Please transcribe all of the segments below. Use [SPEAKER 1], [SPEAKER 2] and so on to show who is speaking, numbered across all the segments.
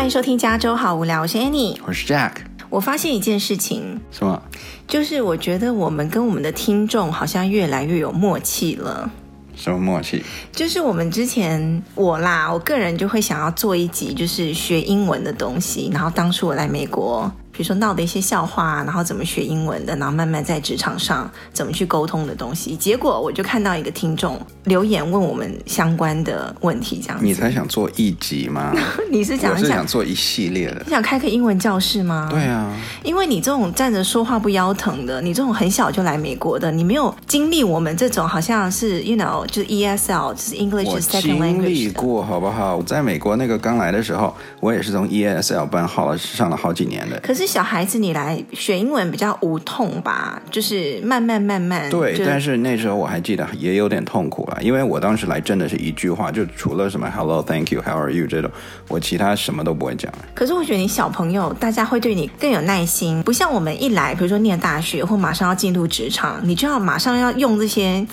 [SPEAKER 1] 欢迎收听加州好无聊，我是 Annie，
[SPEAKER 2] 我是 Jack。
[SPEAKER 1] 我发现一件事情，
[SPEAKER 2] 什么？
[SPEAKER 1] 就是我觉得我们跟我们的听众好像越来越有默契了。
[SPEAKER 2] 什么默契？
[SPEAKER 1] 就是我们之前我啦，我个人就会想要做一集，就是学英文的东西。然后当初我来美国。比如说闹的一些笑话，然后怎么学英文的，然后慢慢在职场上怎么去沟通的东西。结果我就看到一个听众留言问我们相关的问题，这样子。
[SPEAKER 2] 你才想做一集吗？
[SPEAKER 1] 你是想，
[SPEAKER 2] 我是想做一系列的。
[SPEAKER 1] 你想开个英文教室吗？
[SPEAKER 2] 对啊，
[SPEAKER 1] 因为你这种站着说话不腰疼的，你这种很小就来美国的，你没有经历我们这种好像是 you know 就是 ESL 就是 English Second Language。
[SPEAKER 2] 我经历过，好不好？我在美国那个刚来的时候，我也是从 ESL 班好了上了好几年的。
[SPEAKER 1] 可是。小孩子，你来学英文比较无痛吧？就是慢慢慢慢。
[SPEAKER 2] 对，但是那时候我还记得也有点痛苦了，因为我当时来真的是一句话，就除了什么 “hello”、“thank you”、“how are you” 这种，我其他什么都不会讲。
[SPEAKER 1] 可是我觉得你小朋友，大家会对你更有耐心，不像我们一来，比如说念大学或马上要进入职场，你就要马上要用这些。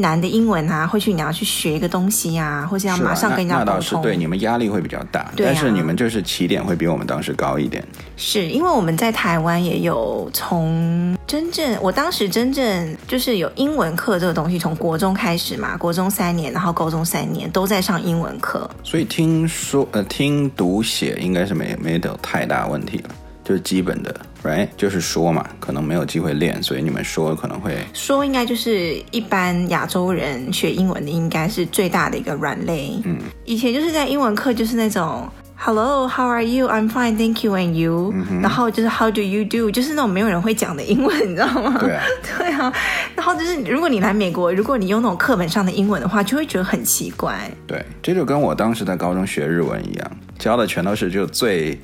[SPEAKER 1] 难的英文啊，或许你要去学一个东西啊，或是要马上跟人家沟通。
[SPEAKER 2] 那，那倒是对，你们压力会比较大，啊，但是你们就是起点会比我们当时高一点。
[SPEAKER 1] 是因为我们在台湾也有从真正，我当时真正就是有英文课这个东西，从国中开始嘛，国中三年，然后高中三年都在上英文课。
[SPEAKER 2] 所以听说呃，听读写应该是没没有太大问题了。就是基本的，right？就是说嘛，可能没有机会练，所以你们说可能会
[SPEAKER 1] 说，应该就是一般亚洲人学英文的，应该是最大的一个软肋。嗯，以前就是在英文课，就是那种 Hello，How are you？I'm fine，Thank you，and you？嗯，然后就是 How do you do？就是那种没有人会讲的英文，你知道吗？
[SPEAKER 2] 对啊，
[SPEAKER 1] 对啊。然后就是如果你来美国，如果你用那种课本上的英文的话，就会觉得很奇怪。
[SPEAKER 2] 对，这就跟我当时在高中学日文一样，教的全都是就最。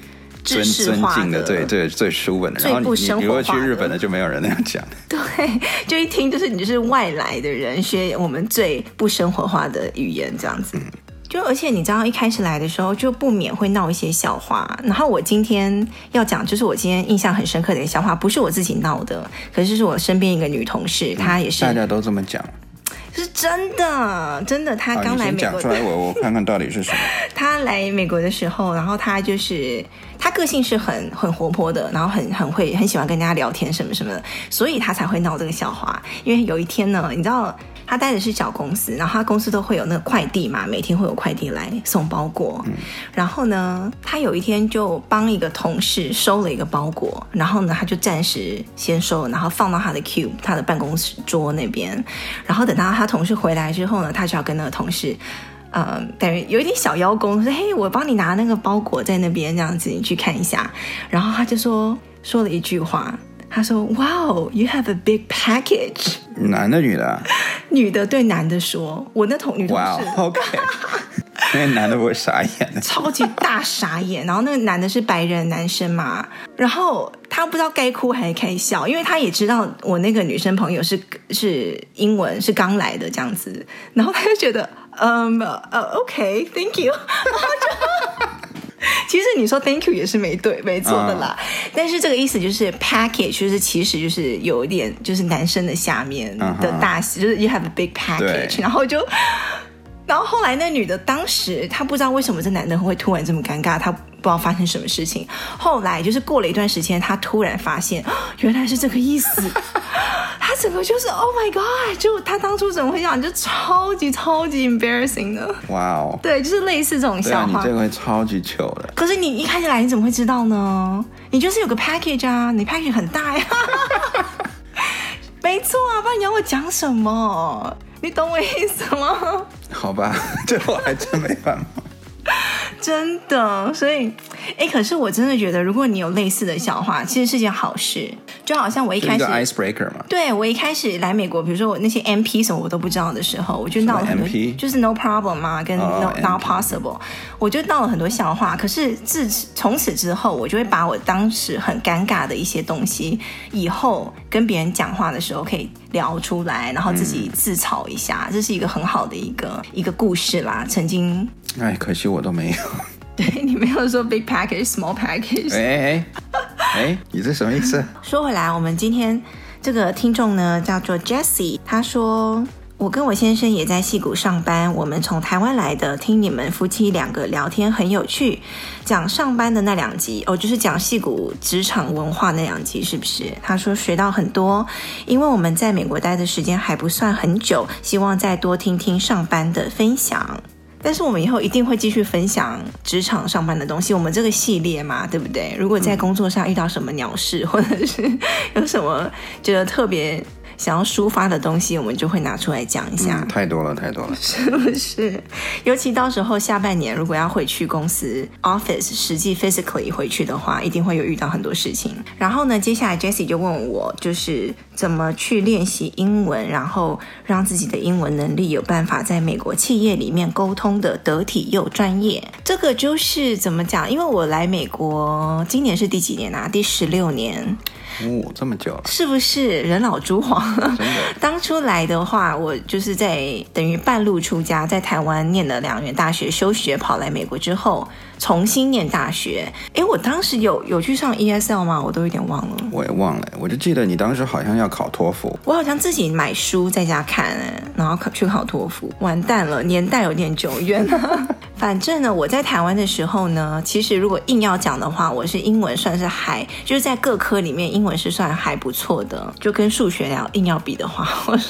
[SPEAKER 2] 尊尊敬的，对对，最舒稳的。然后你你如果去日本的，就没有人那样讲。
[SPEAKER 1] 对，就一听就是你就是外来的人学我们最不生活化的语言这样子。嗯、就而且你知道一开始来的时候就不免会闹一些笑话。然后我今天要讲，就是我今天印象很深刻的一个笑话，不是我自己闹的，可是是我身边一个女同事，她也是。
[SPEAKER 2] 大家都这么讲。
[SPEAKER 1] 是真的，真的。他刚来美国，
[SPEAKER 2] 讲出来我我看看到底是什么。
[SPEAKER 1] 他来美国的时候，然后他就是他个性是很很活泼的，然后很很会很喜欢跟人家聊天什么什么的，所以他才会闹这个笑话。因为有一天呢，你知道。他待的是小公司，然后他公司都会有那个快递嘛，每天会有快递来送包裹。嗯。然后呢，他有一天就帮一个同事收了一个包裹，然后呢，他就暂时先收，然后放到他的 cube，他的办公室桌那边。然后等到他同事回来之后呢，他就要跟那个同事，呃，等于有一点小邀功，说：“嘿，我帮你拿那个包裹在那边，这样子你去看一下。”然后他就说说了一句话。他说：“Wow, you have a big package。”
[SPEAKER 2] 男的女的？
[SPEAKER 1] 女的对男的说：“我那同女同事。”
[SPEAKER 2] Wow, OK。那个男的不会傻眼？
[SPEAKER 1] 超级大傻眼。然后那个男的是白人男生嘛，然后他不知道该哭还是该笑，因为他也知道我那个女生朋友是是英文是刚来的这样子，然后他就觉得嗯呃、um, uh, OK，Thank you。然后就 其实你说 thank you 也是没对没错的啦，uh, 但是这个意思就是 package 就是其实就是有一点就是男生的下面的大，uh -huh. 就是 you have a big package，然后就，然后后来那女的当时她不知道为什么这男的会突然这么尴尬，她不知道发生什么事情，后来就是过了一段时间，她突然发现 原来是这个意思。她整个就是 Oh my God！就她当初怎么会这样？就超级超级 embarrassing 的。哇哦！对，就是类似这种笑话。
[SPEAKER 2] 对啊，你这个会超级糗的。
[SPEAKER 1] 可是你一开始来，你怎么会知道呢？你就是有个 package 啊，你 package 很大呀。没错啊，不然你要我讲什么？你懂我意思吗？
[SPEAKER 2] 好吧，这我还真没办法。
[SPEAKER 1] 真的，所以，哎，可是我真的觉得，如果你有类似的笑话，其实是件好事。就好像我一开始
[SPEAKER 2] ，icebreaker 嘛，
[SPEAKER 1] 对，我一开始来美国，比如说我那些 MP 什么我都不知道的时候，我就闹了很多就是 no problem 嘛，跟 no、oh, not possible，我就闹了很多笑话。可是自从此之后，我就会把我当时很尴尬的一些东西，以后跟别人讲话的时候可以聊出来，然后自己自嘲一下，嗯、这是一个很好的一个一个故事啦。曾经，
[SPEAKER 2] 哎，可惜我都没有。
[SPEAKER 1] 对，你没有说 big package small package。
[SPEAKER 2] 哎哎哎，你这什么意思？
[SPEAKER 1] 说回来，我们今天这个听众呢叫做 Jessie，他说我跟我先生也在戏谷上班，我们从台湾来的，听你们夫妻两个聊天很有趣，讲上班的那两集哦，就是讲戏谷职场文化那两集，是不是？他说学到很多，因为我们在美国待的时间还不算很久，希望再多听听上班的分享。但是我们以后一定会继续分享职场上班的东西，我们这个系列嘛，对不对？如果在工作上遇到什么鸟事，或者是有什么觉得特别。想要抒发的东西，我们就会拿出来讲一下。
[SPEAKER 2] 嗯，太多了，太多了，
[SPEAKER 1] 是不是？尤其到时候下半年，如果要回去公司 office，实际 physically 回去的话，一定会有遇到很多事情。然后呢，接下来 Jessie 就问我，就是怎么去练习英文，然后让自己的英文能力有办法在美国企业里面沟通的得体又专业。这个就是怎么讲？因为我来美国今年是第几年啊？第十六年。
[SPEAKER 2] 哦，这么久了，
[SPEAKER 1] 是不是人老珠黄？真的，当初来的话，我就是在等于半路出家，在台湾念了两年大学，休学跑来美国之后，重新念大学。哎，我当时有有去上 ESL 吗？我都有点忘了。
[SPEAKER 2] 我也忘了，我就记得你当时好像要考托福。
[SPEAKER 1] 我好像自己买书在家看，然后考去考托福。完蛋了，年代有点久远了。反正呢，我在台湾的时候呢，其实如果硬要讲的话，我是英文算是还就是在各科里面，英文是算还不错的。就跟数学聊硬要比的话，我是。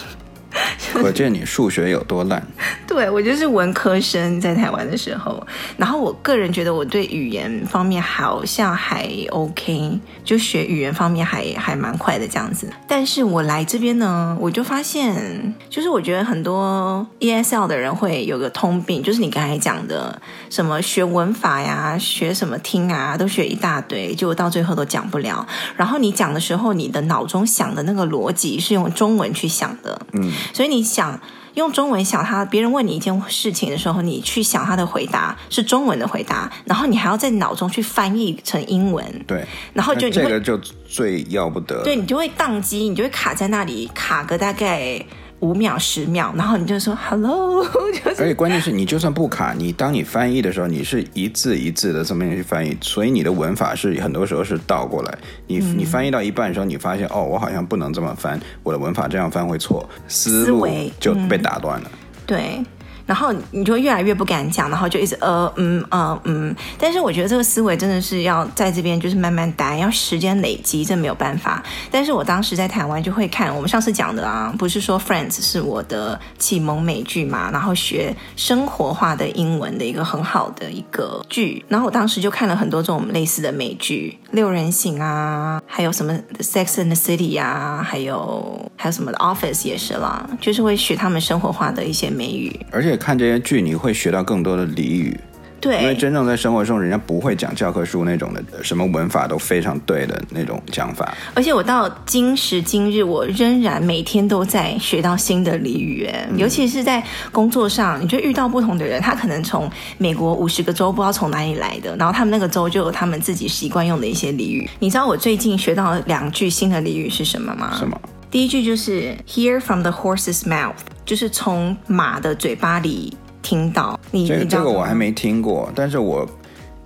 [SPEAKER 2] 可见你数学有多烂。
[SPEAKER 1] 对，我就是文科生，在台湾的时候。然后我个人觉得我对语言方面好像还 OK，就学语言方面还还蛮快的这样子。但是我来这边呢，我就发现，就是我觉得很多 ESL 的人会有个通病，就是你刚才讲的什么学文法呀，学什么听啊，都学一大堆，结果到最后都讲不了。然后你讲的时候，你的脑中想的那个逻辑是用中文去想的，嗯。所以你想用中文想他，别人问你一件事情的时候，你去想他的回答是中文的回答，然后你还要在脑中去翻译成英文。
[SPEAKER 2] 对，
[SPEAKER 1] 然后就
[SPEAKER 2] 这个就最要不得。
[SPEAKER 1] 对，你就会宕机，你就会卡在那里，卡个大概。五秒、十秒，然后你就说 “hello”，就是。
[SPEAKER 2] 而且关键是你就算不卡，你当你翻译的时候，你是一字一字的这么去翻译，所以你的文法是很多时候是倒过来。你、嗯、你翻译到一半的时候，你发现哦，我好像不能这么翻，我的文法这样翻会错，思路就被打断了。
[SPEAKER 1] 嗯、对。然后你就越来越不敢讲，然后就一直呃嗯呃嗯。但是我觉得这个思维真的是要在这边就是慢慢待，要时间累积，这没有办法。但是我当时在台湾就会看我们上次讲的啊，不是说 Friends 是我的启蒙美剧嘛，然后学生活化的英文的一个很好的一个剧。然后我当时就看了很多这种类似的美剧，六人行啊，还有什么 Sex and the City 呀，还有还有什么 Office 也是啦，就是会学他们生活化的一些美语，
[SPEAKER 2] 而且。看这些剧，你会学到更多的俚语。
[SPEAKER 1] 对，
[SPEAKER 2] 因为真正在生活中，人家不会讲教科书那种的，什么文法都非常对的那种讲法。
[SPEAKER 1] 而且我到今时今日，我仍然每天都在学到新的俚语。嗯，尤其是在工作上，你就遇到不同的人，他可能从美国五十个州不知道从哪里来的，然后他们那个州就有他们自己习惯用的一些俚语。你知道我最近学到两句新的俚语是什么吗？
[SPEAKER 2] 什么？
[SPEAKER 1] 第一句就是 “hear from the horse's mouth”，就是从马的嘴巴里听到。你
[SPEAKER 2] 这个我还没听过，但是我。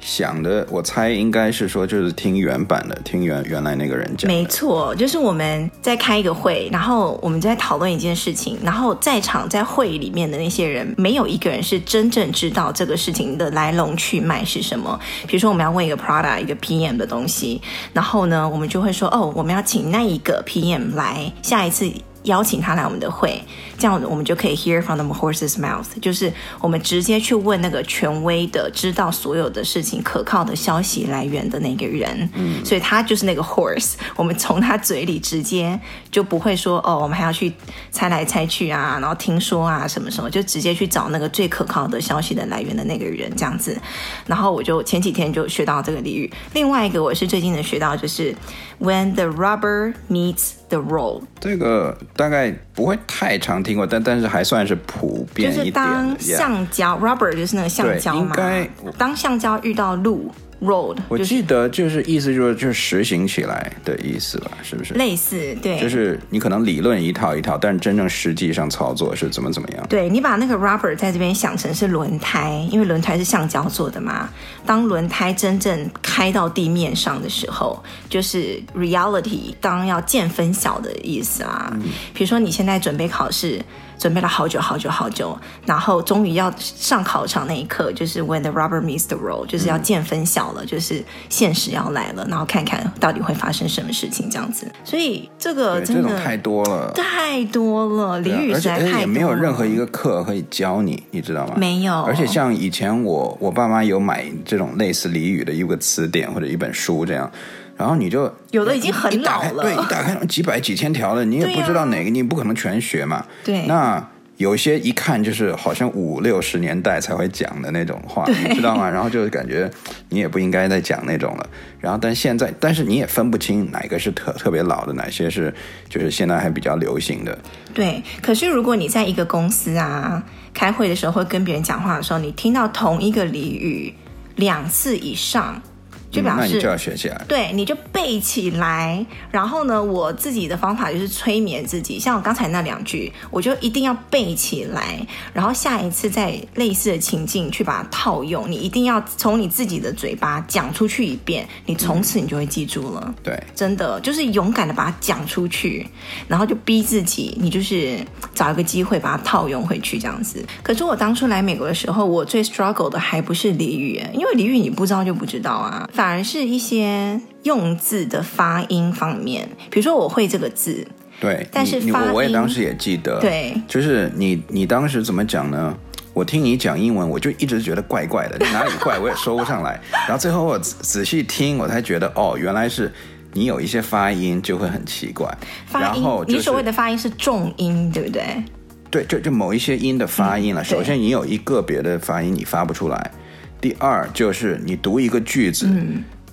[SPEAKER 2] 想的，我猜应该是说，就是听原版的，听原原来那个人讲。
[SPEAKER 1] 没错，就是我们在开一个会，然后我们在讨论一件事情，然后在场在会里面的那些人，没有一个人是真正知道这个事情的来龙去脉是什么。比如说，我们要问一个 product 一个 PM 的东西，然后呢，我们就会说，哦，我们要请那一个 PM 来下一次。邀请他来我们的会，这样我们就可以 hear from the horse's mouth，就是我们直接去问那个权威的、知道所有的事情、可靠的消息来源的那个人。嗯，所以他就是那个 horse，我们从他嘴里直接就不会说哦，我们还要去猜来猜去啊，然后听说啊什么什么，就直接去找那个最可靠的消息的来源的那个人这样子。然后我就前几天就学到这个俚语。另外一个我是最近能学到就是 when the rubber meets the road，
[SPEAKER 2] 这个大概不会太常听过，但但是还算是普遍一点。就是当
[SPEAKER 1] 橡
[SPEAKER 2] 胶
[SPEAKER 1] rubber 就是那个橡胶嘛，应该当橡胶遇到路。Road，
[SPEAKER 2] 我记得就是意思就是就是实行起来的意思吧，是不是？
[SPEAKER 1] 类似，对，
[SPEAKER 2] 就是你可能理论一套一套，但是真正实际上操作是怎么怎么样？
[SPEAKER 1] 对，你把那个 rubber 在这边想成是轮胎，因为轮胎是橡胶做的嘛。当轮胎真正开到地面上的时候，就是 reality，当要见分晓的意思啊。嗯，比如说你现在准备考试。准备了好久好久好久，然后终于要上考场那一刻，就是 when the rubber meets the road，就是要见分晓了，就是现实要来了，然后看看到底会发生什么事情这样子。所以这个真的
[SPEAKER 2] 太多了，
[SPEAKER 1] 太多了，俚语实在太多了，
[SPEAKER 2] 也没有任何一个课可以教你，你知道吗？
[SPEAKER 1] 没有。
[SPEAKER 2] 而且像以前我我爸妈有买这种类似俚语的一个词典或者一本书这样。然后你就
[SPEAKER 1] 有的已经很老了，
[SPEAKER 2] 对，一打开几百几千条了，你也不知道哪个，啊、你不可能全学嘛。
[SPEAKER 1] 对，
[SPEAKER 2] 那有些一看就是好像五六十年代才会讲的那种话，你知道吗？然后就感觉你也不应该再讲那种了。然后但现在，但是你也分不清哪个是特特别老的，哪些是就是现在还比较流行的。
[SPEAKER 1] 对，可是如果你在一个公司啊开会的时候，会跟别人讲话的时候，你听到同一个俚语两次以上。就表示，
[SPEAKER 2] 嗯、那你就要学起来。
[SPEAKER 1] 对，你就背起来。然后呢，我自己的方法就是催眠自己，像我刚才那两句，我就一定要背起来。然后下一次在类似的情境去把它套用，你一定要从你自己的嘴巴讲出去一遍，你从此你就会记住了。
[SPEAKER 2] 嗯、对，
[SPEAKER 1] 真的就是勇敢的把它讲出去，然后就逼自己，你就是找一个机会把它套用回去这样子。可是我当初来美国的时候，我最 struggle 的还不是俚语，因为俚语你不知道就不知道啊。反而是一些用字的发音方面，比如说我会这个字，
[SPEAKER 2] 对，
[SPEAKER 1] 但是发音，
[SPEAKER 2] 我也当时也记得，
[SPEAKER 1] 对，
[SPEAKER 2] 就是你你当时怎么讲呢？我听你讲英文，我就一直觉得怪怪的，哪里怪我也说不上来，然后最后我仔细听，我才觉得哦，原来是你有一些发音就会很奇怪，
[SPEAKER 1] 发音，然后、就是、你所谓的发音是重音，对不对？
[SPEAKER 2] 对，就就某一些音的发音了。嗯、首先，你有一个别的发音你发不出来。第二就是你读一个句子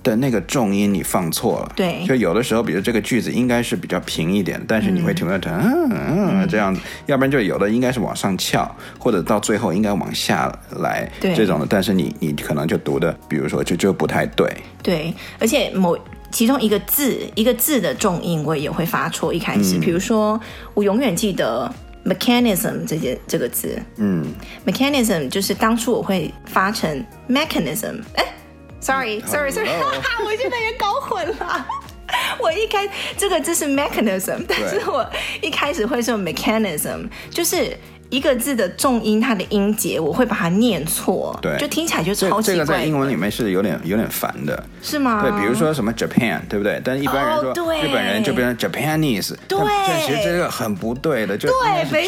[SPEAKER 2] 的那个重音你放错了，
[SPEAKER 1] 对、嗯，
[SPEAKER 2] 就有的时候，比如这个句子应该是比较平一点，但是你会听到嗯嗯这样子，要不然就有的应该是往上翘，或者到最后应该往下来，对。这种的，但是你你可能就读的，比如说就就不太对，
[SPEAKER 1] 对，而且某其中一个字一个字的重音我也会发错，一开始，嗯、比如说我永远记得。Mechanism 这些这个字，嗯，mechanism 就是当初我会发成 mechanism，哎，sorry sorry sorry，哈我现在也搞混了，我一开这个字是 mechanism，但是我一开始会说 mechanism，就是。一个字的重音，它的音节我会把它念错，
[SPEAKER 2] 对，
[SPEAKER 1] 就听起来就超奇怪。
[SPEAKER 2] 这个在英文里面是有点有点烦的，
[SPEAKER 1] 是吗？
[SPEAKER 2] 对，比如说什么 Japan，对不对？但一般人说日本人就变成 Japanese，
[SPEAKER 1] 对，
[SPEAKER 2] 其实这个很不对的，就是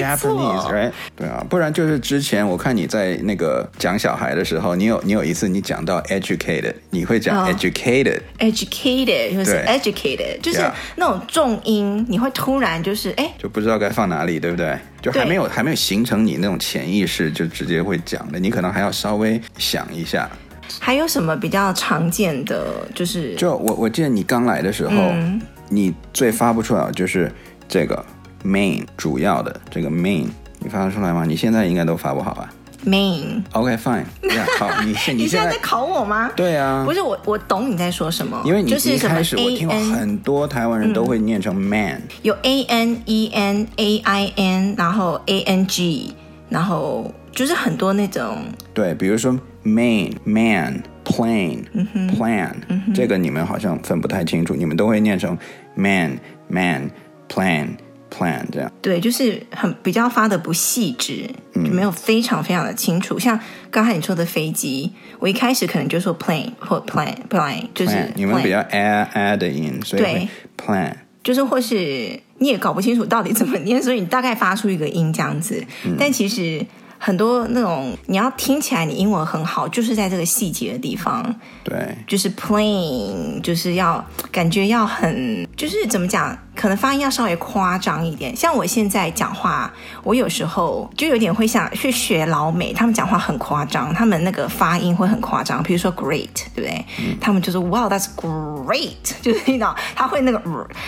[SPEAKER 2] Japanese，right？对啊，不然就是之前我看你在那个讲小孩的时候，你有你有一次你讲到 educated，你会讲 educated，educated
[SPEAKER 1] 就是 educated，就是那种重音，你会突然就是哎，
[SPEAKER 2] 就不知道该放哪里，对不对？就还没有还没有形成你那种潜意识，就直接会讲的，你可能还要稍微想一下。
[SPEAKER 1] 还有什么比较常见的？就是
[SPEAKER 2] 就我我记得你刚来的时候，嗯、你最发不出来就是这个 main 主要的这个 main，你发得出来吗？你现在应该都发不好吧
[SPEAKER 1] ？Main，OK
[SPEAKER 2] fine，yeah, 好，你现
[SPEAKER 1] 你现在在考我吗？
[SPEAKER 2] 对啊，
[SPEAKER 1] 不是我，我懂你在说什么，
[SPEAKER 2] 因为你
[SPEAKER 1] 就是
[SPEAKER 2] 一开始我听很多台湾人都会念成 man，
[SPEAKER 1] 有 a n e n a i n，然后 a n g，然后就是很多那种，
[SPEAKER 2] 对，比如说 main man plane plan，这个你们好像分不太清楚，你们都会念成 man man plan。Plan 这样。
[SPEAKER 1] 对，就是很比较发的不细致，就，没有非常非常的清楚。像刚才你说的飞机，我一开始可能就说 plane 或 plan plan，就是 plan，
[SPEAKER 2] 你们比较 add add in，所以对。plan
[SPEAKER 1] 就是或是你也搞不清楚到底怎么念，所以你大概发出一个音这样子，嗯，但其实。很多那种你要听起来你英文很好，就是在这个细节的地方。
[SPEAKER 2] 对，
[SPEAKER 1] 就是 plane，就是要感觉要很，就是怎么讲，可能发音要稍微夸张一点。像我现在讲话，我有时候就有点会想去学老美，他们讲话很夸张，他们那个发音会很夸张。比如说 great，对不对？嗯、他们就是 wow that's great，就是你知道他会那个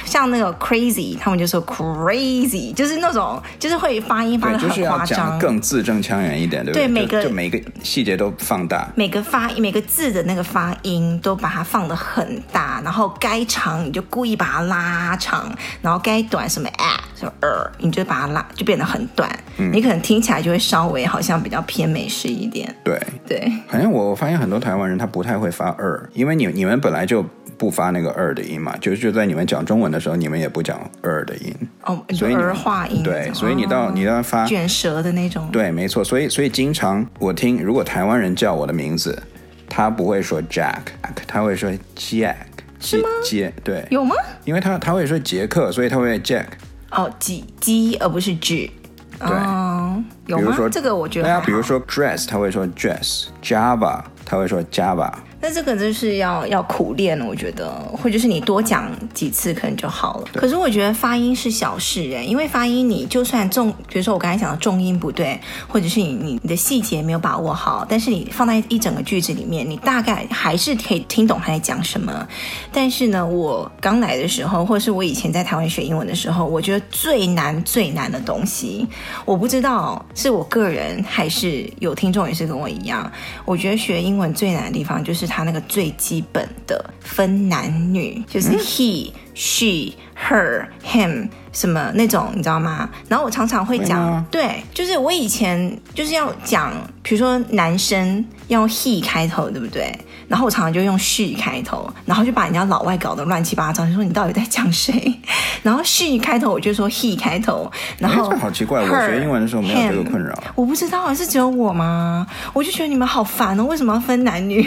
[SPEAKER 1] 像那个 crazy，他们就说 crazy，就是那种就是会发音发的很夸张，
[SPEAKER 2] 就是、更字正。腔圆一点，对不对？
[SPEAKER 1] 对，每个
[SPEAKER 2] 就每个细节都放大，
[SPEAKER 1] 每个发每个字的那个发音都把它放得很大，然后该长你就故意把它拉长，然后该短什么 at 什么 er，你就把它拉，就变得很短。嗯，你可能听起来就会稍微好像比较偏美式一点。
[SPEAKER 2] 对
[SPEAKER 1] 对，
[SPEAKER 2] 好像我我发现很多台湾人他不太会发 er，因为你你们本来就不发那个 er 的音嘛，就是就在你们讲中文的时候，你们也不讲 er 的音。
[SPEAKER 1] 哦，所以儿化音。
[SPEAKER 2] 对，所以你到你要发
[SPEAKER 1] 卷舌的那种。
[SPEAKER 2] 对，没错。所以所以经常我听，如果台湾人叫我的名字，他不会说 Jack，他会说 Jack。
[SPEAKER 1] 是吗？
[SPEAKER 2] 杰对，
[SPEAKER 1] 有吗？
[SPEAKER 2] 因为他他会说杰克，所以他会 Jack。
[SPEAKER 1] 哦，几鸡而不是指。
[SPEAKER 2] 对，
[SPEAKER 1] 哦、有吗？这个我觉得。
[SPEAKER 2] 那比如说 dress，他会说 dress。Java，他会说 Java。
[SPEAKER 1] 那这个就是要要苦练，我觉得，或者是你多讲几次可能就好了。可是我觉得发音是小事哎，因为发音你就算重，比如说我刚才讲的重音不对，或者是你你你的细节没有把握好，但是你放在一整个句子里面，你大概还是可以听懂他在讲什么。但是呢，我刚来的时候，或者是我以前在台湾学英文的时候，我觉得最难最难的东西，我不知道是我个人还是有听众也是跟我一样，我觉得学英文最难的地方就是。他那个最基本的分男女，就是 he、she、her、him 什么那种，你知道吗？然后我常常会讲，对，就是我以前就是要讲，比如说男生要用 he 开头，对不对？然后我常常就用 she 开头，然后就把人家老外搞得乱七八糟。就说你到底在讲谁？然后 she 开头，我就说 he 开头。然后
[SPEAKER 2] 好奇怪我学英文的时候没有这个困扰。
[SPEAKER 1] 我不知道是只有我吗？我就觉得你们好烦哦，为什么要分男女？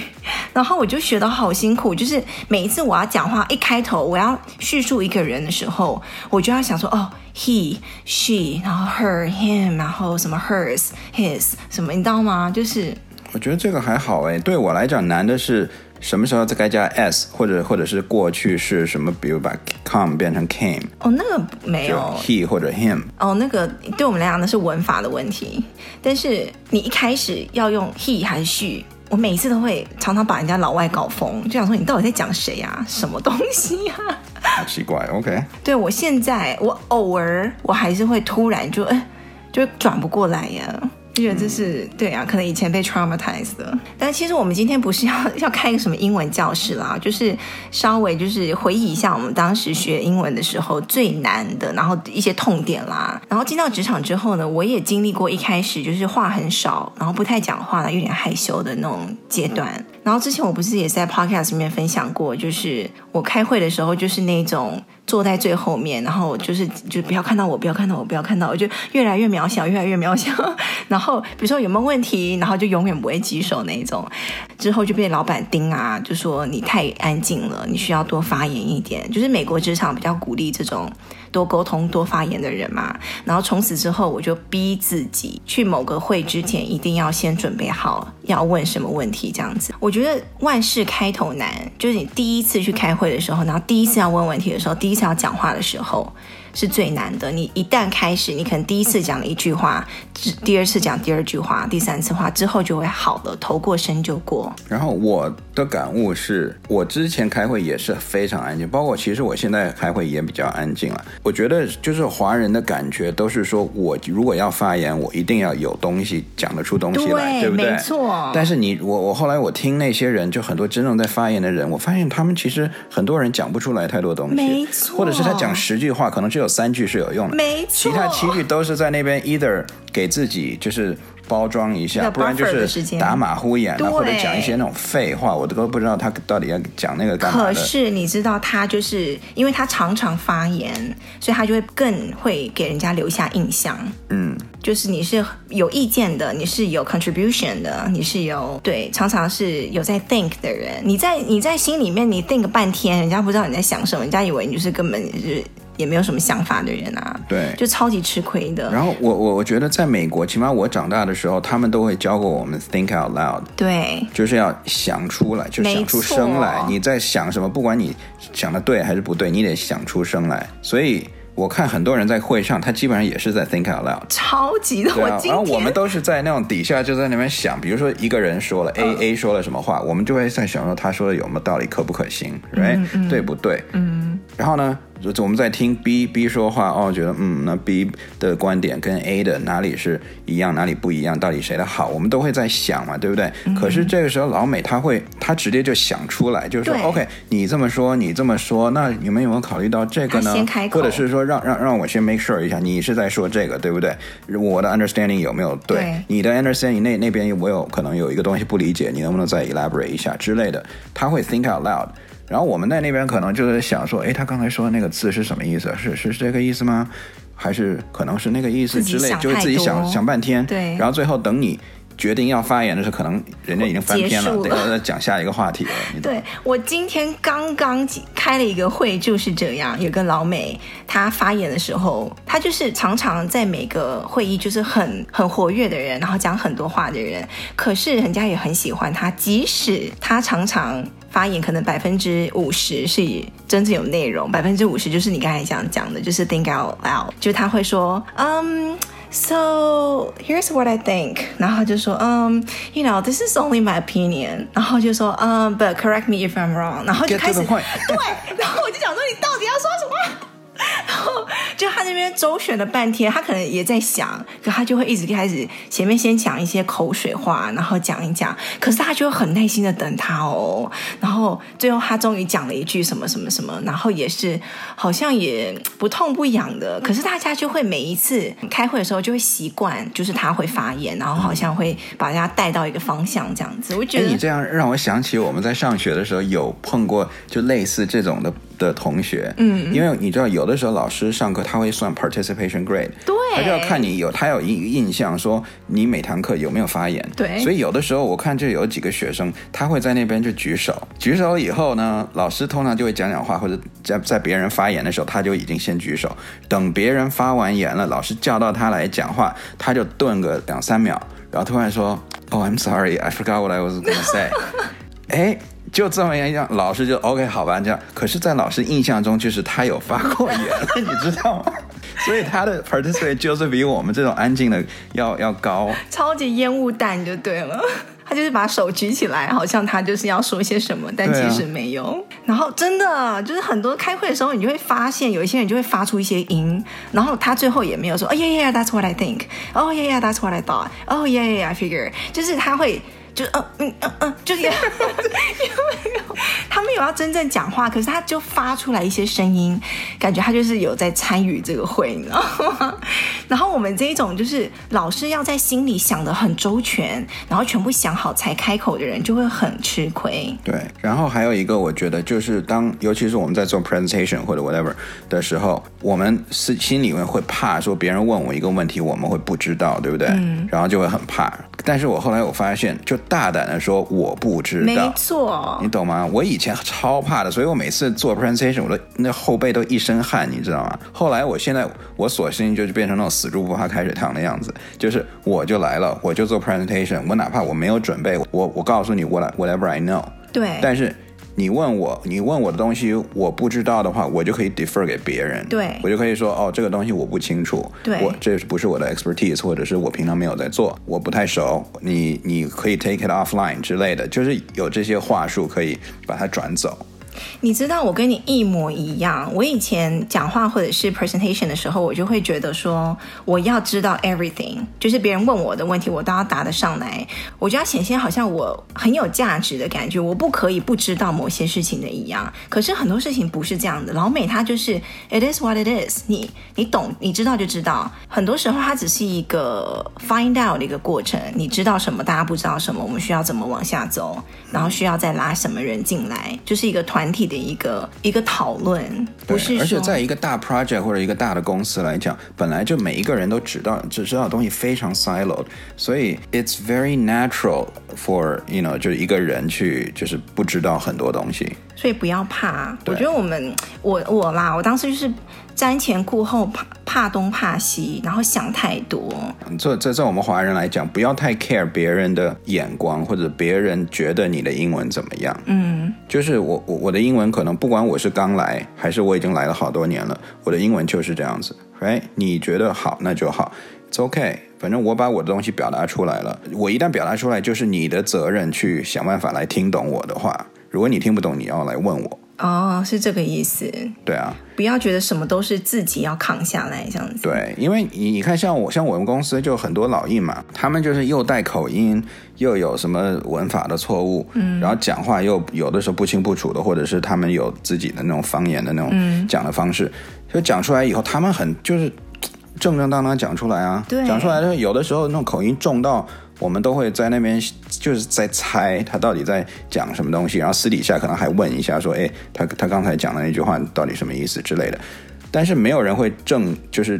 [SPEAKER 1] 然后我就学得好辛苦，就是每一次我要讲话一开头，我要叙述一个人的时候，我就要想说哦，he、she，然后 her、him，然后什么 hers、his，什么你知道吗？就是。
[SPEAKER 2] 我觉得这个还好哎，对我来讲难的是什么时候再该加 s，或者或者是过去是什么，比如把 come 变成 came。
[SPEAKER 1] 哦，那个没有
[SPEAKER 2] he 或者 him。
[SPEAKER 1] 哦，那个对我们来讲那是文法的问题。但是你一开始要用 he 还是 she，我每次都会常常把人家老外搞疯，就想说你到底在讲谁呀？什么东西呀？
[SPEAKER 2] 好 奇怪，OK。
[SPEAKER 1] 对，我现在我偶尔我还是会突然就哎就转不过来呀。就觉得这是对啊，可能以前被 traumatized 的。但其实我们今天不是要 要开一个什么英文教室啦，就是稍微就是回忆一下我们当时学英文的时候最难的，然后一些痛点啦。然后进到职场之后呢，我也经历过一开始就是话很少，然后不太讲话了，有点害羞的那种阶段。然后之前我不是也在 podcast 里面分享过，就是我开会的时候就是那种。坐在最后面，然后就是就不要看到我，不要看到我，不要看到我，就越来越渺小，越来越渺小。然后比如说有没有问题，然后就永远不会举手那一种。之后就被老板盯啊，就说你太安静了，你需要多发言一点。就是美国职场比较鼓励这种。多沟通、多发言的人嘛，然后从此之后，我就逼自己去某个会之前，一定要先准备好要问什么问题，这样子。我觉得万事开头难，就是你第一次去开会的时候，然后第一次要问问题的时候，第一次要讲话的时候。是最难的。你一旦开始，你可能第一次讲了一句话，第二次讲第二句话，第三次话之后就会好了，头过身就过。
[SPEAKER 2] 然后我的感悟是，我之前开会也是非常安静，包括其实我现在开会也比较安静了。我觉得就是华人的感觉都是说，我如果要发言，我一定要有东西讲得出东西来，对，对不对？
[SPEAKER 1] 没错。
[SPEAKER 2] 但是你我我后来我听那些人，就很多真正在发言的人，我发现他们其实很多人讲不出来太多东西，
[SPEAKER 1] 没错。
[SPEAKER 2] 或者是他讲十句话，可能只有。有三句是有用的，
[SPEAKER 1] 没错，
[SPEAKER 2] 其他七句都是在那边 either 给自己就是包装一下，不然就是打马虎眼了，或者讲一些那种废话，我都不知道他到底要讲那个干嘛。
[SPEAKER 1] 可是你知道，他就是因为他常常发言，所以他就会更会给人家留下印象。
[SPEAKER 2] 嗯，
[SPEAKER 1] 就是你是有意见的，你是有 contribution 的，你是有对，常常是有在 think 的人。你在你在心里面你 think 半天，人家不知道你在想什么，人家以为你就是根本就是。也没有什么想法的人啊，
[SPEAKER 2] 对，
[SPEAKER 1] 就超级吃亏的。
[SPEAKER 2] 然后我我我觉得在美国，起码我长大的时候，他们都会教过我们 think out loud，
[SPEAKER 1] 对，
[SPEAKER 2] 就是要想出来，就想出声来。你在想什么，不管你想的对还是不对，你得想出声来。所以我看很多人在会上，他基本上也是在 think out loud，
[SPEAKER 1] 超级的。
[SPEAKER 2] 然后我们都是在那种底下就在那边想，比如说一个人说了 A、嗯、A 说了什么话，我们就会在想说他说的有没有道理，可不可行，right？、嗯嗯、对不对？
[SPEAKER 1] 嗯。
[SPEAKER 2] 然后呢？我们在听 B B 说话哦，觉得嗯，那 B 的观点跟 A 的哪里是一样，哪里不一样，到底谁的好，我们都会在想嘛，对不对？嗯、可是这个时候老美他会，他直接就想出来，就是说，OK，你这么说，你这么说，那你们有没有考虑到这个呢？或者是说让，让让让我先 make sure 一下，你是在说这个，对不对？我的 understanding 有没有对？对你的 understanding 那那边我有可能有一个东西不理解，你能不能再 elaborate 一下之类的？他会 think out loud。然后我们在那边可能就是想说，哎，他刚才说的那个字是什么意思？是是这个意思吗？还是可能是那个意思之类？就是自己想想半天。
[SPEAKER 1] 对。
[SPEAKER 2] 然后最后等你决定要发言的时候，可能人家已经翻篇了，
[SPEAKER 1] 了
[SPEAKER 2] 得再讲下一个话题了。
[SPEAKER 1] 对，我今天刚刚开了一个会，就是这样。有个老美，他发言的时候，他就是常常在每个会议就是很很活跃的人，然后讲很多话的人。可是人家也很喜欢他，即使他常常。发言可能百分之五十是真正有内容，百分之五十就是你刚才讲讲的，就是 think out loud，就是他会说，嗯、So here's what I think. 然后就说，嗯，you know this is only my opinion. 然后就说，嗯，but correct me if I'm wrong. wrong，然后就开始对，然后我就想说你到底要说什么？然后 就他那边周旋了半天，他可能也在想，可他就会一直开始前面先讲一些口水话，然后讲一讲，可是他就很耐心的等他哦，然后最后他终于讲了一句什么什么什么，然后也是好像也不痛不痒的，可是大家就会每一次开会的时候就会习惯，就是他会发言，然后好像会把大家带到一个方向这样子。我觉得
[SPEAKER 2] 你这样让我想起我们在上学的时候有碰过就类似这种的。的同学，嗯，因为你知道，有的时候老师上课他会算 participation grade，
[SPEAKER 1] 对，
[SPEAKER 2] 他就要看你有他有印印象，说你每堂课有没有发言，
[SPEAKER 1] 对，
[SPEAKER 2] 所以有的时候我看就有几个学生，他会在那边就举手，举手以后呢，老师通常就会讲讲话，或者在在别人发言的时候，他就已经先举手，等别人发完言了，老师叫到他来讲话，他就顿个两三秒，然后突然说，Oh, I'm sorry, I forgot what I was gonna say，哎。就这么样，老师就 OK 好吧，这样。可是，在老师印象中，就是他有发过言，你知道吗？所以他的 participate 就是比我们这种安静的要要高。
[SPEAKER 1] 超级烟雾弹就对了，他就是把手举起来，好像他就是要说些什么，但其实没有。啊、然后真的就是很多开会的时候，你就会发现有一些人就会发出一些音，然后他最后也没有说哦、oh, yeah yeah that's what I think，哦、oh, yeah yeah that's what I thought，oh yeah yeah I figure，就是他会。就嗯嗯嗯嗯，就是因为 他没有要真正讲话，可是他就发出来一些声音，感觉他就是有在参与这个会，你知道吗？然后我们这一种就是老是要在心里想的很周全，然后全部想好才开口的人，就会很吃亏。
[SPEAKER 2] 对，然后还有一个，我觉得就是当，尤其是我们在做 presentation 或者 whatever 的时候，我们是心里面会怕说别人问我一个问题，我们会不知道，对不对？嗯。然后就会很怕。但是我后来我发现，就大胆的说我不知道，没
[SPEAKER 1] 错，
[SPEAKER 2] 你懂吗？我以前超怕的，所以我每次做 presentation，我都那后背都一身汗，你知道吗？后来我现在我索性就是变成那种死猪不怕开水烫的样子，就是我就来了，我就做 presentation，我哪怕我没有准备，我我告诉你 what whatever I know，
[SPEAKER 1] 对，
[SPEAKER 2] 但是。你问我，你问我的东西我不知道的话，我就可以 defer 给别人。
[SPEAKER 1] 对，
[SPEAKER 2] 我就可以说，哦，这个东西我不清楚。
[SPEAKER 1] 对，
[SPEAKER 2] 我这不是我的 expertise，或者是我平常没有在做，我不太熟。你你可以 take it offline 之类的，就是有这些话术可以把它转走。
[SPEAKER 1] 你知道我跟你一模一样。我以前讲话或者是 presentation 的时候，我就会觉得说，我要知道 everything，就是别人问我的问题，我都要答得上来。我就要显现好像我很有价值的感觉，我不可以不知道某些事情的一样。可是很多事情不是这样的。老美他就是 it is what it is，你你懂，你知道就知道。很多时候它只是一个 find out 的一个过程。你知道什么，大家不知道什么，我们需要怎么往下走，然后需要再拉什么人进来，就是一个团。团体的一个一个讨论，不是，
[SPEAKER 2] 而且在一个大 project 或者一个大的公司来讲，本来就每一个人都知道只知道东西非常 siloed，所以 it's very natural for you know 就是一个人去就是不知道很多东西，
[SPEAKER 1] 所以不要怕。我觉得我们我我啦，我当时就是。瞻前顾后，怕怕东怕西，然后想太多。
[SPEAKER 2] 这这在我们华人来讲，不要太 care 别人的眼光，或者别人觉得你的英文怎么样。嗯，就是我我我的英文可能不管我是刚来，还是我已经来了好多年了，我的英文就是这样子。哎，你觉得好那就好，It's OK。反正我把我的东西表达出来了，我一旦表达出来，就是你的责任去想办法来听懂我的话。如果你听不懂，你要来问我。
[SPEAKER 1] 哦，是这个意思。
[SPEAKER 2] 对啊，
[SPEAKER 1] 不要觉得什么都是自己要扛下来这样子。
[SPEAKER 2] 对，因为你你看，像我像我们公司就很多老印嘛，他们就是又带口音，又有什么文法的错误，嗯，然后讲话又有的时候不清不楚的，或者是他们有自己的那种方言的那种讲的方式，就、嗯、讲出来以后，他们很就是正正当当讲出来啊，
[SPEAKER 1] 对，
[SPEAKER 2] 讲出来的有的时候那种口音重到。我们都会在那边就是在猜他到底在讲什么东西，然后私底下可能还问一下说，哎，他他刚才讲的那句话到底什么意思之类的，但是没有人会正就是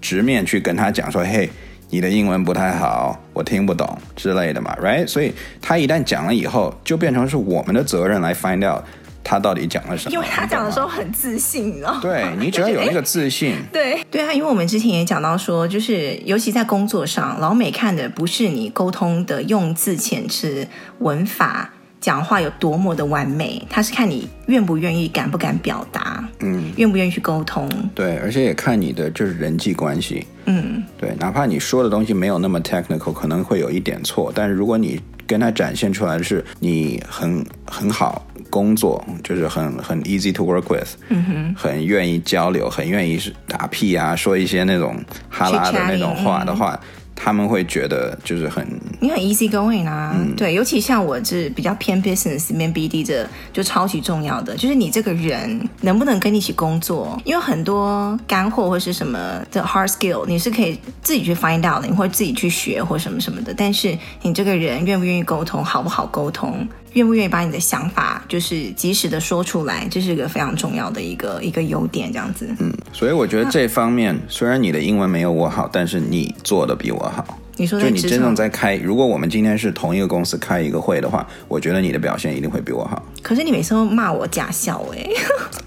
[SPEAKER 2] 直面去跟他讲说，嘿，你的英文不太好，我听不懂之类的嘛，right？所以他一旦讲了以后，就变成是我们的责任来 find out。他到底讲了什么？
[SPEAKER 1] 因为他讲的时候很自信，你知道吗？
[SPEAKER 2] 对，你只要有那个自信，
[SPEAKER 1] 对对啊，因为我们之前也讲到说，就是尤其在工作上，老美看的不是你沟通的用字遣词、文法、讲话有多么的完美，他是看你愿不愿意、敢不敢表达，嗯，愿不愿意去沟通。
[SPEAKER 2] 对，而且也看你的就是人际关系，嗯，对，哪怕你说的东西没有那么 technical，可能会有一点错，但是如果你跟他展现出来的是你很很好。工作就是很很 easy to work with，嗯哼，很愿意交流，很愿意打屁啊，说一些那种哈拉的那种话的话。他们会觉得就是很
[SPEAKER 1] 你很 easy going 啊，嗯、对，尤其像我是比较偏 business 面 BD 这，就超级重要的，就是你这个人能不能跟你一起工作，因为很多干货或是什么的 hard skill，你是可以自己去 find out 的，你会自己去学或什么什么的，但是你这个人愿不愿意沟通，好不好沟通，愿不愿意把你的想法就是及时的说出来，这是一个非常重要的一个一个优点，这样子。
[SPEAKER 2] 嗯，所以我觉得这方面虽然你的英文没有我好，但是你做的比我好。
[SPEAKER 1] 你说，
[SPEAKER 2] 就你真正在开，如果我们今天是同一个公司开一个会的话，我觉得你的表现一定会比我好。
[SPEAKER 1] 可是你每次都骂我假笑哎，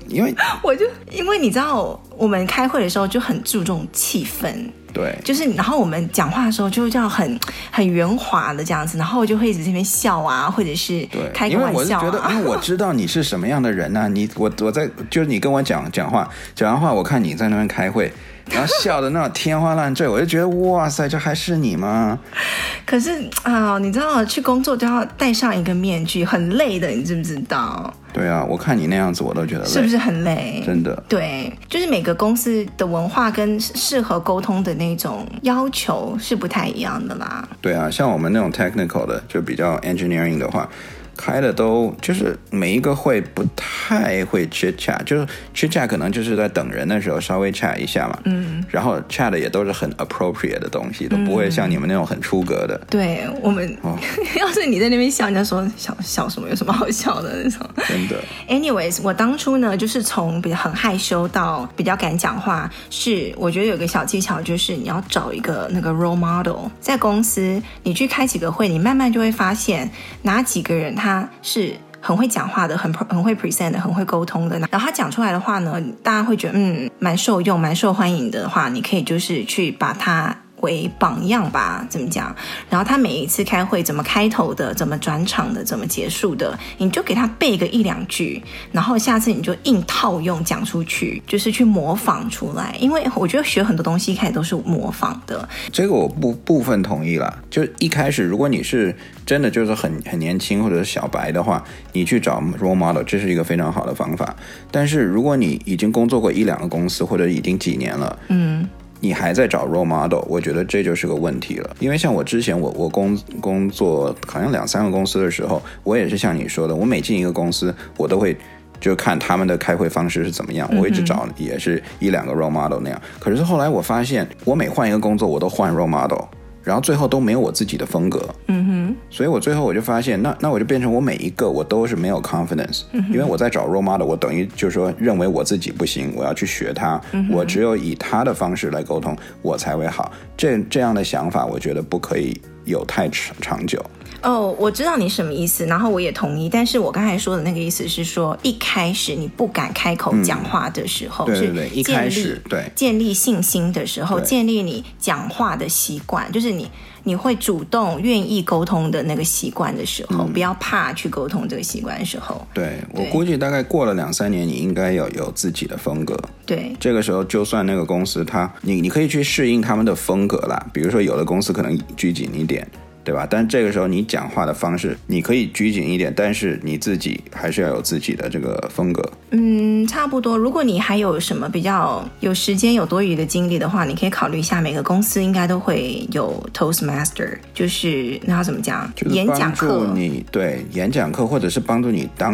[SPEAKER 2] 因为
[SPEAKER 1] 我就因为你知道，我们开会的时候就很注重气氛，
[SPEAKER 2] 对，
[SPEAKER 1] 就是然后我们讲话的时候就叫很很圆滑的这样子，然后我就会一直这边笑啊，或者是开个玩笑啊。
[SPEAKER 2] 因为我是觉得，因为我知道你是什么样的人啊，你我我在就是你跟我讲讲话，讲完话我看你在那边开会。然后笑的那种天花乱坠，我就觉得哇塞，这还是你吗？
[SPEAKER 1] 可是啊，你知道去工作都要戴上一个面具，很累的，你知不知道？
[SPEAKER 2] 对啊，我看你那样子，我都觉得累，
[SPEAKER 1] 是不是很累？
[SPEAKER 2] 真的。
[SPEAKER 1] 对，就是每个公司的文化跟适合沟通的那种要求是不太一样的啦。
[SPEAKER 2] 对啊，像我们那种 technical 的，就比较 engineering 的话。开的都就是每一个会不太会 chit chat，就是 chit chat 可能就是在等人的时候稍微 chat 一下嘛，嗯，然后 chat 的也都是很 appropriate 的东西，都不会像你们那种很出格的。
[SPEAKER 1] 对我们，哦、要是你在那边笑，人家说笑笑什么？有什么好笑的那种？
[SPEAKER 2] 真的。
[SPEAKER 1] Anyways，我当初呢，就是从比较很害羞到比较敢讲话，是我觉得有个小技巧，就是你要找一个那个 role model，在公司你去开几个会，你慢慢就会发现哪几个人。他是很会讲话的，很很会 present 的，很会沟通的。然后他讲出来的话呢，大家会觉得嗯，蛮受用、蛮受欢迎的话，你可以就是去把它。为榜样吧，怎么讲？然后他每一次开会怎么开头的，怎么转场的，怎么结束的，你就给他背个一两句，然后下次你就硬套用讲出去，就是去模仿出来。因为我觉得学很多东西一开始都是模仿的。
[SPEAKER 2] 这个我不部分同意了。就一开始，如果你是真的就是很很年轻或者是小白的话，你去找 role model，这是一个非常好的方法。但是如果你已经工作过一两个公司，或者已经几年了，嗯。你还在找 role model，我觉得这就是个问题了。因为像我之前我我工工作好像两三个公司的时候，我也是像你说的，我每进一个公司，我都会就看他们的开会方式是怎么样，我一直找也是一两个 role model 那样。可是后来我发现，我每换一个工作，我都换 role model。然后最后都没有我自己的风格，嗯哼，所以我最后我就发现，那那我就变成我每一个我都是没有 confidence，嗯，因为我在找 role model，我等于就是说认为我自己不行，我要去学他，嗯，我只有以他的方式来沟通，我才会好。这这样的想法，我觉得不可以有太长长久。
[SPEAKER 1] 哦，oh, 我知道你什么意思，然后我也同意。但是我刚才说的那个意思是说，一开始你不敢开口讲话的时候，
[SPEAKER 2] 嗯、对对对，一开始对
[SPEAKER 1] 建立信心的时候，建立你讲话的习惯，就是你你会主动愿意沟通的那个习惯的时候，嗯、不要怕去沟通这个习惯的时候。
[SPEAKER 2] 对，对我估计大概过了两三年，你应该有有自己的风格。
[SPEAKER 1] 对，
[SPEAKER 2] 这个时候就算那个公司它，你你可以去适应他们的风格啦。比如说，有的公司可能拘谨一点。对吧？但这个时候你讲话的方式，你可以拘谨一点，但是你自己还是要有自己的这个风格。
[SPEAKER 1] 嗯，差不多。如果你还有什么比较有时间、有多余的精力的话，你可以考虑一下，每个公司应该都会有 Toastmaster，就是那要怎么讲？
[SPEAKER 2] 就是
[SPEAKER 1] 演讲课。
[SPEAKER 2] 你对演讲课，或者是帮助你当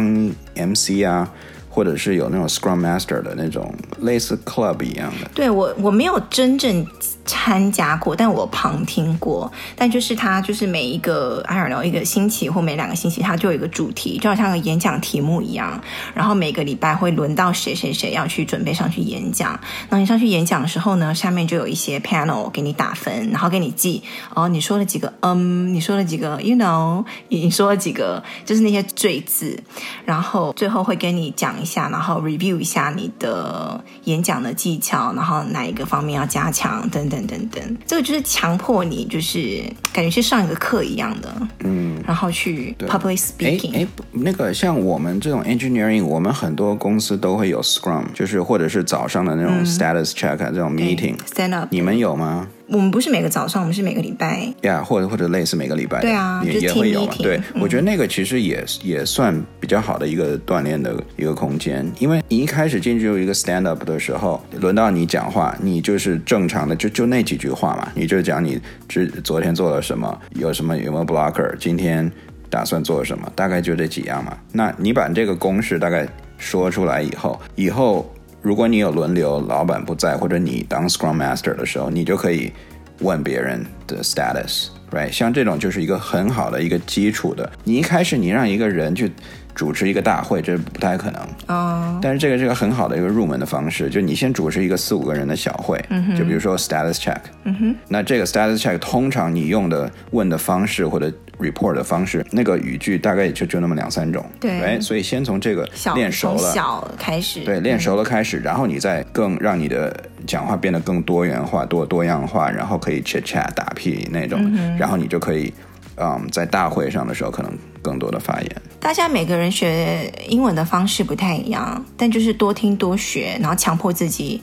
[SPEAKER 2] MC 啊。或者是有那种 Scrum Master 的那种类似 Club 一样的。
[SPEAKER 1] 对，我我没有真正参加过，但我旁听过。但就是他就是每一个 I don't know 一个星期或每两个星期，他就有一个主题，就好像个演讲题目一样。然后每个礼拜会轮到谁谁谁要去准备上去演讲。然后你上去演讲的时候呢，下面就有一些 panel 给你打分，然后给你记哦，你说了几个嗯，你说了几个 you know，你说了几个就是那些赘字，然后最后会跟你讲。一下，然后 review 一下你的演讲的技巧，然后哪一个方面要加强，等等等等。这个就是强迫你，就是感觉去上一个课一样的，嗯，然后去 public speaking。
[SPEAKER 2] 哎，那个像我们这种 engineering，我们很多公司都会有 scrum，就是或者是早上的那种 status check、嗯、这种 meeting，stand up，你们有吗？
[SPEAKER 1] 我们不是每个早上，我们是每个礼拜
[SPEAKER 2] 呀，yeah, 或者或者类似每个礼拜，
[SPEAKER 1] 对啊，
[SPEAKER 2] 也也会有嘛。对，
[SPEAKER 1] 嗯、
[SPEAKER 2] 我觉得那个其实也也算比较好的一个锻炼的一个空间，因为你一开始进去有一个 stand up 的时候，轮到你讲话，你就是正常的，就就那几句话嘛，你就讲你之昨天做了什么，有什么有没有 blocker，今天打算做什么，大概就这几样嘛。那你把这个公式大概说出来以后，以后。如果你有轮流，老板不在，或者你当 Scrum Master 的时候，你就可以问别人的 status，right？像这种就是一个很好的一个基础的。你一开始你让一个人去主持一个大会，这不太可能。
[SPEAKER 1] 哦。
[SPEAKER 2] 但是这个是个很好的一个入门的方式，就你先主持一个四五个人的小会。就比如说 status check，嗯哼。那这个 status check 通常你用的问的方式或者 report 的方式，那个语句大概也就就那么两三种，
[SPEAKER 1] 对，
[SPEAKER 2] 所以先从这个练熟了，
[SPEAKER 1] 小，小开始，
[SPEAKER 2] 对，练熟了开始，然后你再更让你的讲话变得更多元化、多多样化，然后可以 chit chat 打屁那种，嗯、然后你就可以，嗯，在大会上的时候可能更多的发言。
[SPEAKER 1] 大家每个人学英文的方式不太一样，但就是多听多学，然后强迫自己。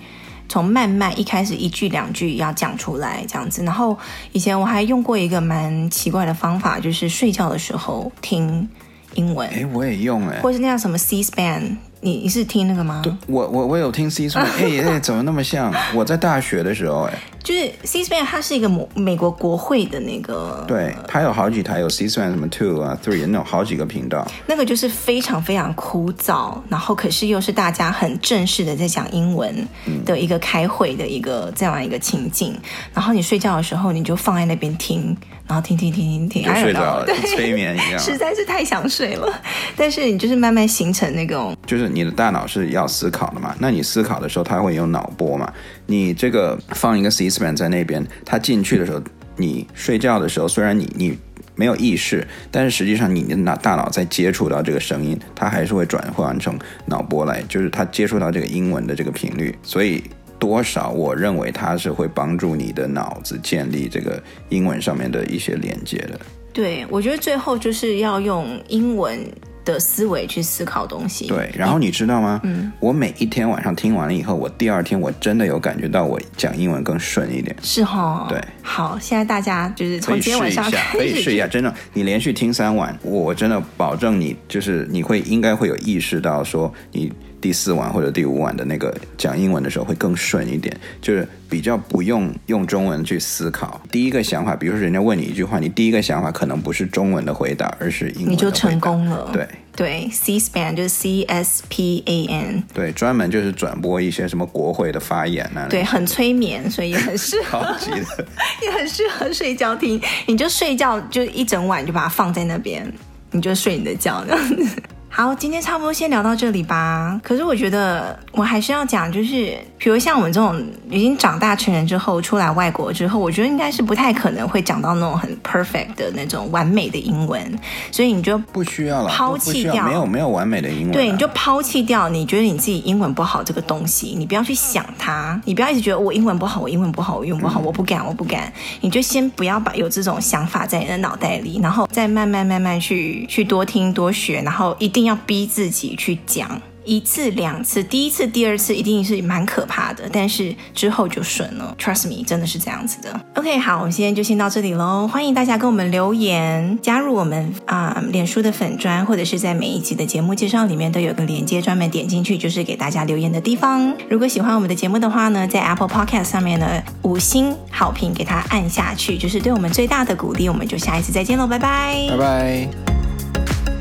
[SPEAKER 1] 从慢慢一开始一句两句要讲出来这样子，然后以前我还用过一个蛮奇怪的方法，就是睡觉的时候听英文。
[SPEAKER 2] 哎，我也用哎，
[SPEAKER 1] 或是那样什么 C-SPAN。你你是听那个吗？
[SPEAKER 2] 对，我我我有听 C-SPAN，哎哎，怎么那么像？我在大学的时候，哎，
[SPEAKER 1] 就是 C-SPAN，它是一个美美国国会的那个，
[SPEAKER 2] 对，它有好几台，有 C-SPAN 什么 two 啊 three 那种好几个频道。
[SPEAKER 1] 那个就是非常非常枯燥，然后可是又是大家很正式的在讲英文的一个开会的一个这样一个情境，嗯、然后你睡觉的时候你就放在那边听。然后听听听听听，
[SPEAKER 2] 就睡着了，
[SPEAKER 1] 对，
[SPEAKER 2] 催眠一样，
[SPEAKER 1] 实在是太想睡了。但是你就是慢慢形成那种，
[SPEAKER 2] 就是你的大脑是要思考的嘛。那你思考的时候，它会有脑波嘛？你这个放一个 C-SPAN 在那边，它进去的时候，你睡觉的时候，虽然你你没有意识，但是实际上你的脑大脑在接触到这个声音，它还是会转换成脑波来，就是它接触到这个英文的这个频率，所以。多少？我认为它是会帮助你的脑子建立这个英文上面的一些连接的。
[SPEAKER 1] 对，我觉得最后就是要用英文的思维去思考东西。
[SPEAKER 2] 对，然后你知道吗？嗯，我每一天晚上听完了以后，我第二天我真的有感觉到我讲英文更顺一点。
[SPEAKER 1] 是哈、哦。
[SPEAKER 2] 对。
[SPEAKER 1] 好，现在大家就是从今天晚上
[SPEAKER 2] 可以试一下。真的，你连续听三晚，我真的保证你就是你会应该会有意识到说你。第四晚或者第五晚的那个讲英文的时候会更顺一点，就是比较不用用中文去思考。第一个想法，比如说人家问你一句话，你第一个想法可能不是中文的回答，而是英文的回答。你就成功了。对
[SPEAKER 1] 对，C-SPAN 就是 C S P A N。
[SPEAKER 2] 对，专门就是转播一些什么国会的发言啊。
[SPEAKER 1] 对，很催眠，所以也很适合。也很适合睡觉听。你就睡觉，就一整晚就把它放在那边，你就睡你的觉这样子。好，今天差不多先聊到这里吧。可是我觉得我还是要讲，就是比如像我们这种已经长大成人之后，出来外国之后，我觉得应该是不太可能会讲到那种很 perfect 的那种完美的英文。所以你就
[SPEAKER 2] 不需要了，
[SPEAKER 1] 抛弃掉，
[SPEAKER 2] 没有没有完美的英文啊。
[SPEAKER 1] 对，你就抛弃掉你觉得你自己英文不好这个东西，你不要去想它，你不要一直觉得我英文不好，我英文不好，我英文不好，我不敢，我不敢。你就先不要把有这种想法在你的脑袋里，然后再慢慢慢慢去去多听多学，然后一定要逼自己去讲一次两次，第一次、第二次一定是蛮可怕的，但是之后就顺了。Trust me，真的是这样子的。OK，好，我们今天就先到这里喽。欢迎大家跟我们留言，加入我们啊、呃，脸书的粉砖，或者是在每一集的节目介绍里面都有个链接，专门点进去就是给大家留言的地方。如果喜欢我们的节目的话呢，在 Apple Podcast 上面呢，五星好评给它按下去，就是对我们最大的鼓励。我们就下一次再见喽，拜拜，
[SPEAKER 2] 拜拜。